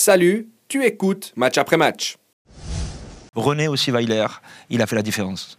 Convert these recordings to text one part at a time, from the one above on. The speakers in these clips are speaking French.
Salut, tu écoutes match après match. René aussi Weiler, il a fait la différence.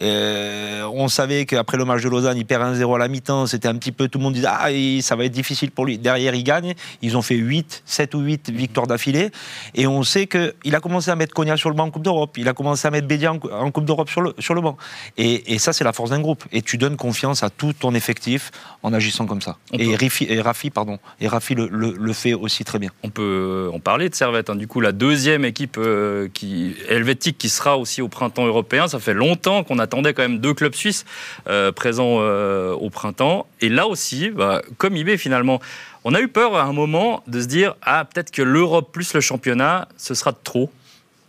Euh, on savait qu'après le match de Lausanne, il perd 1-0 à la mi-temps. C'était un petit peu, tout le monde disait, ah, ça va être difficile pour lui. Derrière, il gagne. Ils ont fait 8, 7 ou 8 victoires d'affilée. Et on sait qu'il a commencé à mettre Cognac sur le banc en Coupe d'Europe. Il a commencé à mettre Bédia en, Coupe d'Europe sur le, sur le banc. Et, ça, c'est la force d'un groupe. Et tu donnes confiance à tout ton effectif en agissant comme ça. et, Rafi, et Rafi, pardon, et Rafi le, fait aussi très bien. On peut en parler de Servette. Hein. Du coup, la deuxième équipe euh, qui, helvétique qui sera aussi au printemps européen. Ça fait longtemps qu'on a attendait quand même deux clubs suisses euh, présents euh, au printemps. Et là aussi, bah, comme IB finalement, on a eu peur à un moment de se dire ah peut-être que l'Europe plus le championnat, ce sera trop.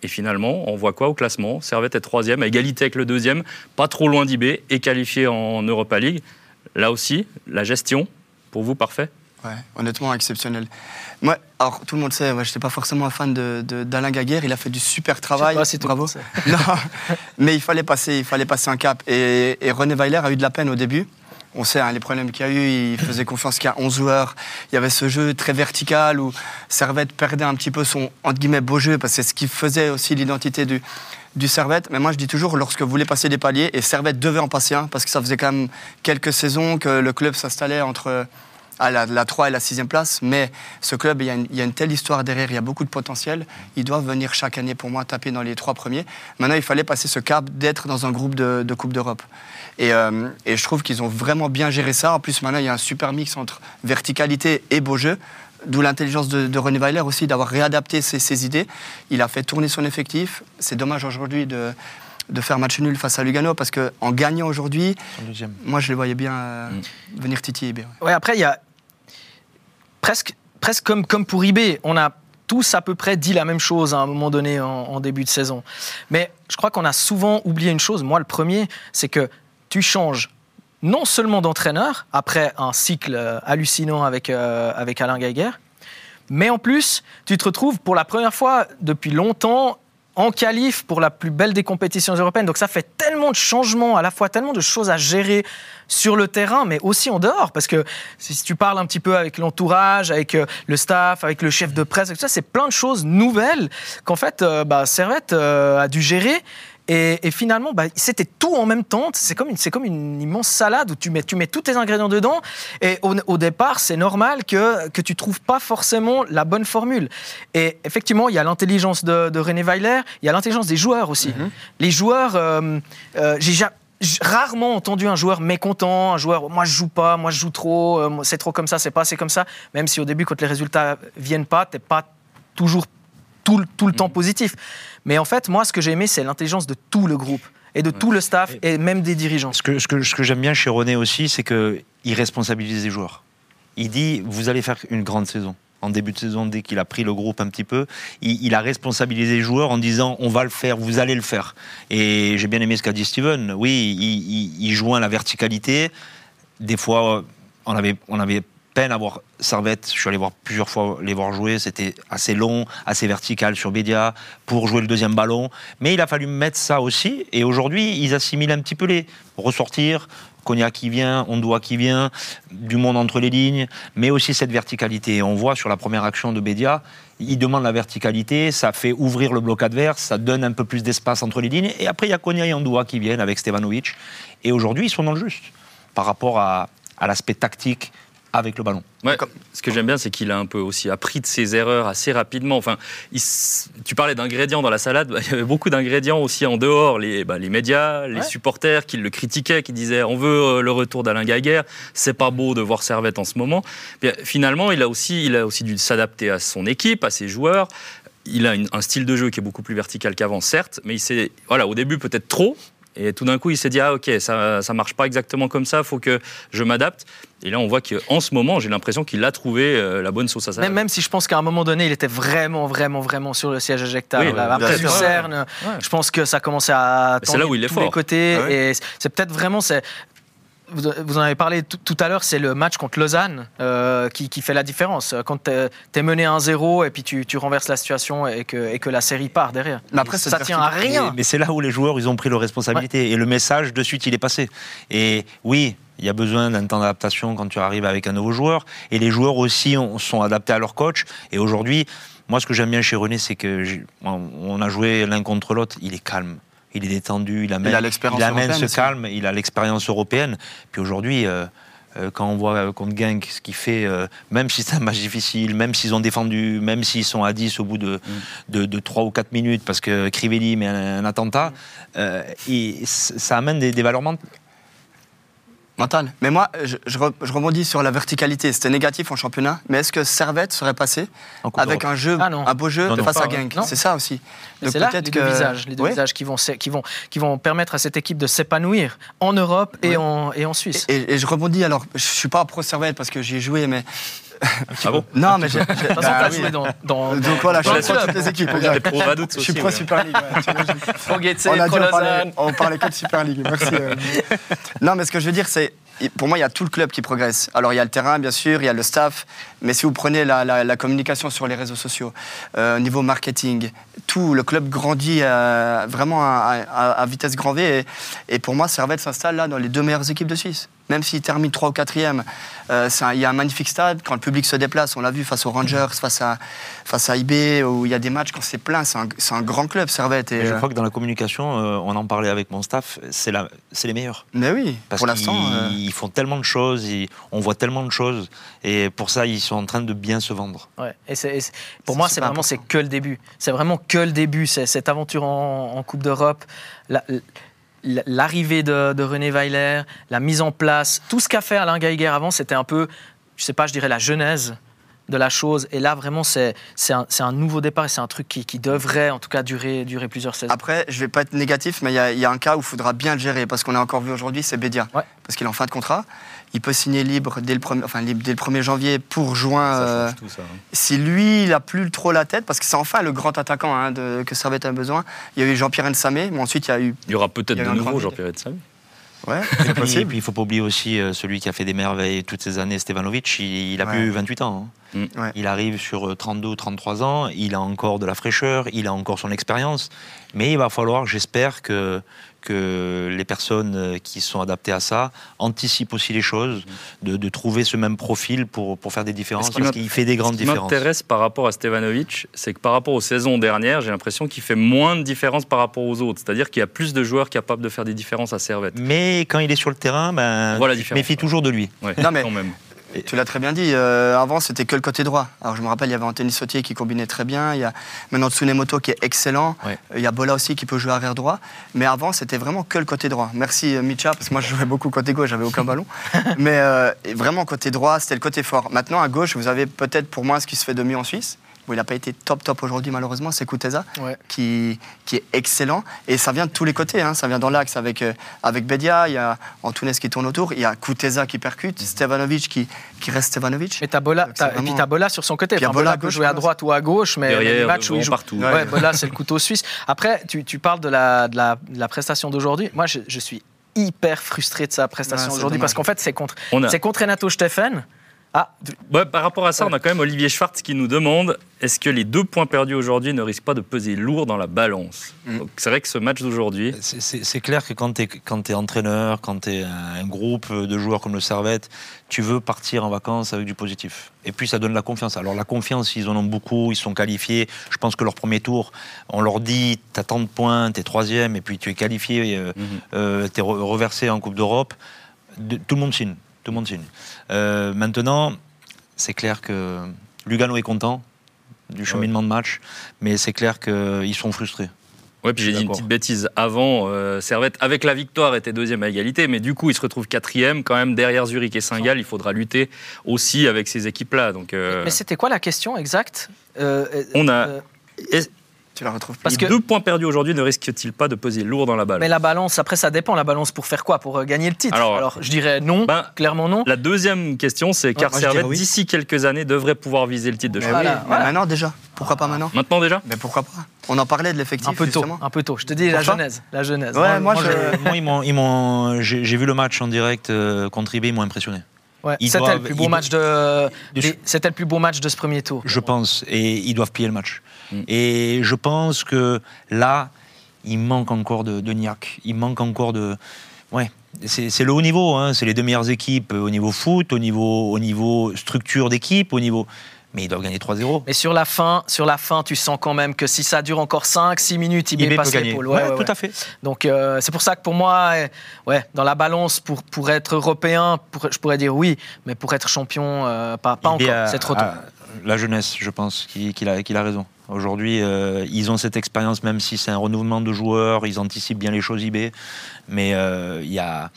Et finalement, on voit quoi au classement? Servette est troisième, à égalité avec le deuxième, pas trop loin d'IB, et qualifié en Europa League. Là aussi, la gestion, pour vous, parfait? Ouais, honnêtement exceptionnel. Moi, alors tout le monde sait, moi je n'étais pas forcément un fan d'Alain de, d'Alain Gaguerre, il a fait du super travail. c'est bravo. non, mais il fallait passer, il fallait passer un cap. Et, René Weiler a eu de la peine au début. On sait hein, les problèmes qu'il y a eu, il faisait confiance qu'il y a 11 joueurs. Il y avait ce jeu très vertical où Servette perdait un petit peu son entre guillemets beau jeu parce que c'est ce qui faisait aussi l'identité du, du Servette. Mais moi je dis toujours, lorsque vous voulez passer des paliers, et Servette devait en passer un parce que ça faisait quand même quelques saisons que le club s'installait entre à la, 3 et la 6e place, mais ce club, il y, a une, telle histoire derrière, il y a beaucoup de potentiel. Ils doivent venir chaque année, pour moi, taper dans les trois premiers. Maintenant, il fallait passer ce cap d'être dans un groupe de, Coupe d'Europe. Euh, et, je trouve qu'ils ont vraiment bien géré ça. En plus, maintenant, il y a un super mix entre verticalité et beau jeu. D'où l'intelligence de, René Weiler aussi d'avoir réadapté ses, idées. Il a fait tourner son effectif. C'est dommage aujourd'hui de, de faire match nul face à Lugano parce qu'en gagnant aujourd'hui, moi je les voyais bien euh, mm. venir titiller. Ouais, après il y a presque, presque comme, pour eBay, on a tous à peu près dit la même chose à un moment donné en, début de saison. Mais je crois qu'on a souvent oublié une chose, moi le premier, c'est que tu changes non seulement d'entraîneur, après un cycle euh, hallucinant avec, euh, avec Alain Geiger, mais en plus, tu te retrouves pour la première fois depuis longtemps en qualif pour la plus belle des compétitions européennes. Donc ça fait tellement de changements, à la fois tellement de choses à gérer sur le terrain, mais aussi en dehors. Parce que si tu parles un petit peu avec l'entourage, avec euh, le staff, avec le chef de presse, ça, c'est plein de choses nouvelles qu'en fait, euh, bah, Servette euh, a dû gérer. Et, finalement, bah, c'était tout en même temps. C'est comme, une, c'est comme une immense salade où tu mets, tu mets tous tes ingrédients dedans. Et au, départ, c'est normal que, que tu trouves pas forcément la bonne formule. Et effectivement, il y a l'intelligence de, René Weiler, il y a l'intelligence des joueurs aussi. Mm-hmm. Les joueurs, euh, euh, j'ai rarement entendu un joueur mécontent, un joueur moi je joue pas, moi je joue trop, euh, c'est trop comme ça, c'est pas assez comme ça. Même si au début, quand les résultats viennent pas, t'es pas toujours tout, le temps mm. positif. Mais en fait, moi, ce que j'ai aimé, c'est l'intelligence de tout le groupe et de tout le staff et même des dirigeants. Ce que, ce que, ce que j'aime bien chez René aussi, c'est qu'il responsabilise les joueurs. Il dit, vous allez faire une grande saison en début de saison, dès qu'il a pris le groupe un petit peu, il, a responsabilisé les joueurs en disant on va le faire, vous allez le faire. Et j'ai bien aimé ce qu'a dit Steven. Oui, il, il, joint la verticalité. Des fois, on avait, on avait peine à voir Servette. Je suis allé voir plusieurs fois les voir jouer. C'était assez long, assez vertical sur Bédia pour jouer le deuxième ballon. Mais il a fallu mettre ça aussi. Et aujourd'hui, ils assimilent un petit peu les ressortir. Cognac qui vient, Ondoa qui vient, du monde entre les lignes, mais aussi cette verticalité. On voit sur la première action de Bédia, il demande la verticalité, ça fait ouvrir le bloc adverse, ça donne un peu plus d'espace entre les lignes. Et après, il y a Cognac et Ondoa qui viennent avec Stevanovic. Et aujourd'hui, ils sont dans le juste par rapport à, à l'aspect tactique avec le ballon. Ce que j'aime bien, c'est qu'il a un peu aussi appris de ses erreurs assez rapidement. Enfin, tu parlais d'ingrédients dans la salade, il y avait beaucoup d'ingrédients aussi en dehors. Les, bah, les médias, les supporters qui le critiquaient, qui disaient on veut euh, le retour d'Alain Gaguerre, c'est pas beau de voir Servette en ce moment. finalement, il a aussi, il a aussi dû s'adapter à son équipe, à ses joueurs. Il a un style de jeu qui est beaucoup plus vertical qu'avant, certes, mais il s'est, voilà, au début peut-être trop, et tout d'un coup, il s'est dit, ah ok, ça ne marche pas exactement comme ça, il faut que je m'adapte. Et là, on voit qu'en ce moment, j'ai l'impression qu'il a trouvé euh, la bonne sauce à ça. Même, même si je pense qu'à un moment donné, il était vraiment, vraiment, vraiment sur le siège éjectable. Oui, Après Lucerne, je pense que ça commençait à tendre de tous les côtés. Ah et c'est peut-être vraiment vous, en avez parlé tout à l'heure, c'est le match contre Lausanne euh, qui, fait la différence. Quand tu es, mené 1-0 et puis tu, renverses la situation et que, et que la série part derrière. Mais après, ça, tient à rien. Mais, c'est là où les joueurs ils ont pris leur responsabilité et le message de suite il est passé. Et oui, il y a besoin d'un temps d'adaptation quand tu arrives avec un nouveau joueur. Et les joueurs aussi sont adaptés à leur coach. Et aujourd'hui, Moi, ce que j'aime bien chez René, c'est que on a joué l'un contre l'autre. Il est calme, il est détendu, il amène, Il a l'expérience il amène ce calme, il a l'expérience européenne. Puis aujourd'hui, euh, euh, quand on voit euh, contre Genk ce qu'il fait, euh, même si c'est un match difficile, même s'ils ont défendu, même s'ils sont à 10 au bout de, de, de 3 ou 4 minutes parce que Crivelli met un, un attentat, et ça amène des, des valeurs mentales. Mental. Mais moi, je, je re- je rebondis sur la verticalité. C'était négatif en championnat, mais est-ce que Servette serait passé avec un jeu, Ah un beau jeu Non, non. face à Genk? C'est ça aussi. C'est là les deux que- visages, les deux visages qui vont, s'é- qui, vont, qui vont permettre à cette équipe de s'épanouir en Europe et, en, et en Suisse. Et, et je rebondis, alors, je suis pas pro Servette parce que j'y ai joué, mais. Ah bon Non, mais j'ai. De toute façon, t'as joué dans, dans, Donc voilà, je suis pro toutes les équipes. Je suis pro. Super League. on, a dit, on, parlait, Lausanne. on parlait que de Super League. Merci. euh. non, mais ce que je veux dire, c'est. Pour moi, il y a tout le club qui progresse. Alors, il y a le terrain, bien sûr, il y a le staff, mais si vous prenez la, la- la communication sur les réseaux sociaux, euh, au niveau marketing, tout, le club grandit euh, vraiment à, à- à vitesse grand V. Et, et pour moi, Servette s'installe là dans les deux meilleures équipes de Suisse. Même s'il termine 3 ou 4e, il y a un magnifique stade. Quand le public se déplace, on l'a vu face aux Rangers, face à, face à IB, où il y a des matchs quand c'est plein. C'est un, grand club, Servette. Et, je euh, crois que dans la communication, euh, on en parlait avec mon staff, c'est les meilleurs. mais oui, Parce pour l'instant. euh, ils font tellement de choses, ils- on voit tellement de choses, et pour ça, ils sont en train de bien se vendre. Ouais. Et pour moi, c'est vraiment c'est que le début. C'est vraiment que le début. Cette aventure en, en Coupe d'Europe, la- la- l'arrivée de, de René Weiler, la mise en place, tout ce qu'a fait Alain Geiger avant, c'était un peu, je sais pas, je dirais la genèse de la chose. Et là, vraiment, c'est c'est un, un nouveau départ et c'est un truc qui, qui devrait, en tout cas, durer, durer plusieurs saisons. Après, je vais pas être négatif, mais il y, a- il y a un cas où il faudra bien le gérer, parce qu'on a encore vu aujourd'hui, c'est Bédia. Ouais. Parce qu'il est en fin de contrat. Il peut signer libre dès le, premier, enfin, libre dès le 1er janvier pour juin. Ça euh, change tout, ça. hein. si lui, il a plus trop la tête, parce que c'est enfin le grand attaquant hein, de, que Servette a besoin. Il y a eu Jean-Pierre Nsamé, mais ensuite il y a eu. Il y aura peut-être de nouveau Jean-Pierre Etsam. Ouais, Et c'est puis, et possible. puis, il ne faut pas oublier aussi euh, celui qui a fait des merveilles toutes ces années, Stevanovic. Il, il a Ouais. plus 28 ans. hein. Mm. Ouais. Il arrive sur euh, 32 33 ans. Il a encore de la fraîcheur, il a encore son expérience. Mais il va falloir, j'espère, que, que les personnes euh, qui sont adaptées à ça anticipent aussi les choses, de, de trouver ce même profil pour, pour faire des différences. Ce qui Parce qu'il fait des grandes Ce qui différences. m'intéresse par rapport à Stevanovic, c'est que par rapport aux saisons dernières, j'ai l'impression qu'il fait moins de différence par rapport aux autres. C'est-à-dire qu'il y a plus de joueurs capables de faire des différences à Servette. Mais quand il est sur le terrain, ben, Voilà tu ouais. toujours de lui. Ouais, Non, mais- quand même. Tu l'as très bien dit. euh, avant, c'était que le côté droit. Alors, je me rappelle, il y avait Anthony Sautier qui combinait très bien. Il y a maintenant Tsunemoto qui est excellent. Il y a Bola aussi qui peut jouer arrière droit. Mais avant, c'était vraiment que le côté droit. Merci euh, Micha, parce que moi, je jouais beaucoup côté gauche, j'avais aucun ballon. Mais euh, et vraiment, côté droit, c'était le côté fort. Maintenant, à gauche, vous avez peut-être pour moi ce qui se fait de mieux en Suisse. Il n'a pas été top top aujourd'hui, malheureusement. C'est Kuteza Ouais. qui, qui est excellent. Et ça vient de tous les côtés. hein. Ça vient dans l'axe avec, euh, avec Bedia. Il y a Antunes qui tourne autour. Il y a Kuteza qui percute. Stevanovic qui, qui reste Stevanovic. Mais t'as Bola, Donc, t'as- et puis vraiment- t'as Bola sur son côté. Puis il y a Enfin, Bola Bola à peut jouer à droite ou à gauche, mais les Derrière, matchs où il joue partout. Ouais. Ouais, Bola, c'est le couteau suisse. Après, tu, tu parles de la, de la, de la prestation d'aujourd'hui. Moi, je, je suis hyper frustré de sa prestation Ouais, aujourd'hui dommage. parce qu'en fait, c'est contre, a- c'est contre Renato Steffen. Ah, Ouais, par rapport à ça, on a quand même Olivier Schwartz qui nous demande est-ce que les deux points perdus aujourd'hui ne risquent pas de peser lourd dans la balance Mm. C'est vrai que ce match d'aujourd'hui, C'est- C'est clair que quand tu es, entraîneur, quand tu es un groupe de joueurs comme le Servette, tu veux partir en vacances avec du positif. Et puis ça donne la confiance. Alors la confiance, ils en ont beaucoup, ils sont qualifiés. Je pense que leur premier tour, on leur dit, tu as tant de points, tu es troisième, et puis tu es qualifié, euh, Mhm. tu es reversé en Coupe d'Europe. De- Tout le monde signe. Tout le monde signe. Euh, maintenant, c'est clair que Lugano est content du cheminement de match, mais c'est clair qu'ils sont frustrés. Ouais, puis j'ai dit une petite bêtise. Avant, euh, Servette, avec la victoire, était deuxième à égalité, mais du coup, il se retrouve quatrième. Quand même, derrière Zurich et Saint-Gall, il faudra lutter aussi avec ces équipes-là. Donc, euh, mais c'était quoi la question exacte? Euh, euh, on a. Tu la retrouves Parce les que- deux points perdus aujourd'hui ne risquent-ils pas de peser lourd dans la balle mais la balance, après, ça dépend. La balance pour faire quoi? Pour euh, gagner le titre? Alors- Alors, je dirais non, Ben, clairement non. La deuxième question, c'est car Servette, oui. d'ici quelques années, devrait pouvoir viser le titre de Mais champion. Voilà, oui, mais voilà. maintenant déjà. Pourquoi pas maintenant? Maintenant déjà? Mais pourquoi pas? On en parlait de l'effectif Un peu tôt, justement. un peu tôt. Je te dis la genèse, la genèse. Ouais, moi, je- je- moi, ils m'ont- ils m'ont- j'ai j'ai vu le match en direct euh, contre IB, ils m'ont impressionné. Ouais, C'était le plus beau ils match de, c'était le plus beau match de ce premier tour. Je pense, et ils doivent plier le match. Mm. Et je pense que là, il manque encore de, de niaque. Il manque encore de. Ouais, c'est c'est le haut niveau. hein. C'est les deux meilleures équipes au niveau foot, au niveau, au niveau structure d'équipe, au niveau. Mais ils doivent gagner 3-0. Mais sur la fin, sur la fin, tu sens quand même que si ça dure encore 5-6 minutes, IB, IB passe l'épaule. Ouais, Ouais, ouais, tout à fait. Donc euh, c'est pour ça que pour moi, euh, ouais, dans la balance, pour, pour être européen, pour- je pourrais dire oui, mais pour être champion, euh, pas, pas IB encore, a- c'est trop tôt. la jeunesse, je pense, qu'il a, raison. Aujourd'hui, euh, ils ont cette expérience, même si c'est un renouvellement de joueurs, ils anticipent bien les choses IB, mais il y a.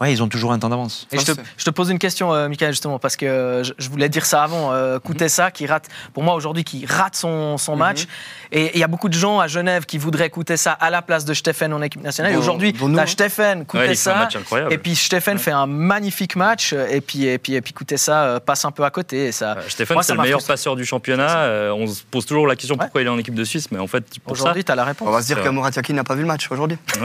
Ouais, ils ont toujours un temps d'avance. Et je, te, c'est- je te pose une question, euh, Michael, justement, parce que je, je voulais dire ça avant. Euh, Koutessa, qui rate, pour moi aujourd'hui, qui rate son, son match. Et il y a beaucoup de gens à Genève qui voudraient Koutessa à la place de Steffen en équipe nationale. Et aujourd'hui, nous, tu hein. Steffen, Ouais, il fait un Koutessa. match incroyable. et puis Steffen fait un magnifique match. Et puis, et puis, et puis Koutessa euh, passe un peu à côté. Et ça, Euh, Stéphane, Moi, c'est le meilleur frustré. passeur du championnat. Euh, on se pose toujours la question Ouais. pourquoi il est en équipe de Suisse, mais en fait, pour ça, aujourd'hui, tu as la On réponse. va se dire que Yakin n'a pas vu le match aujourd'hui.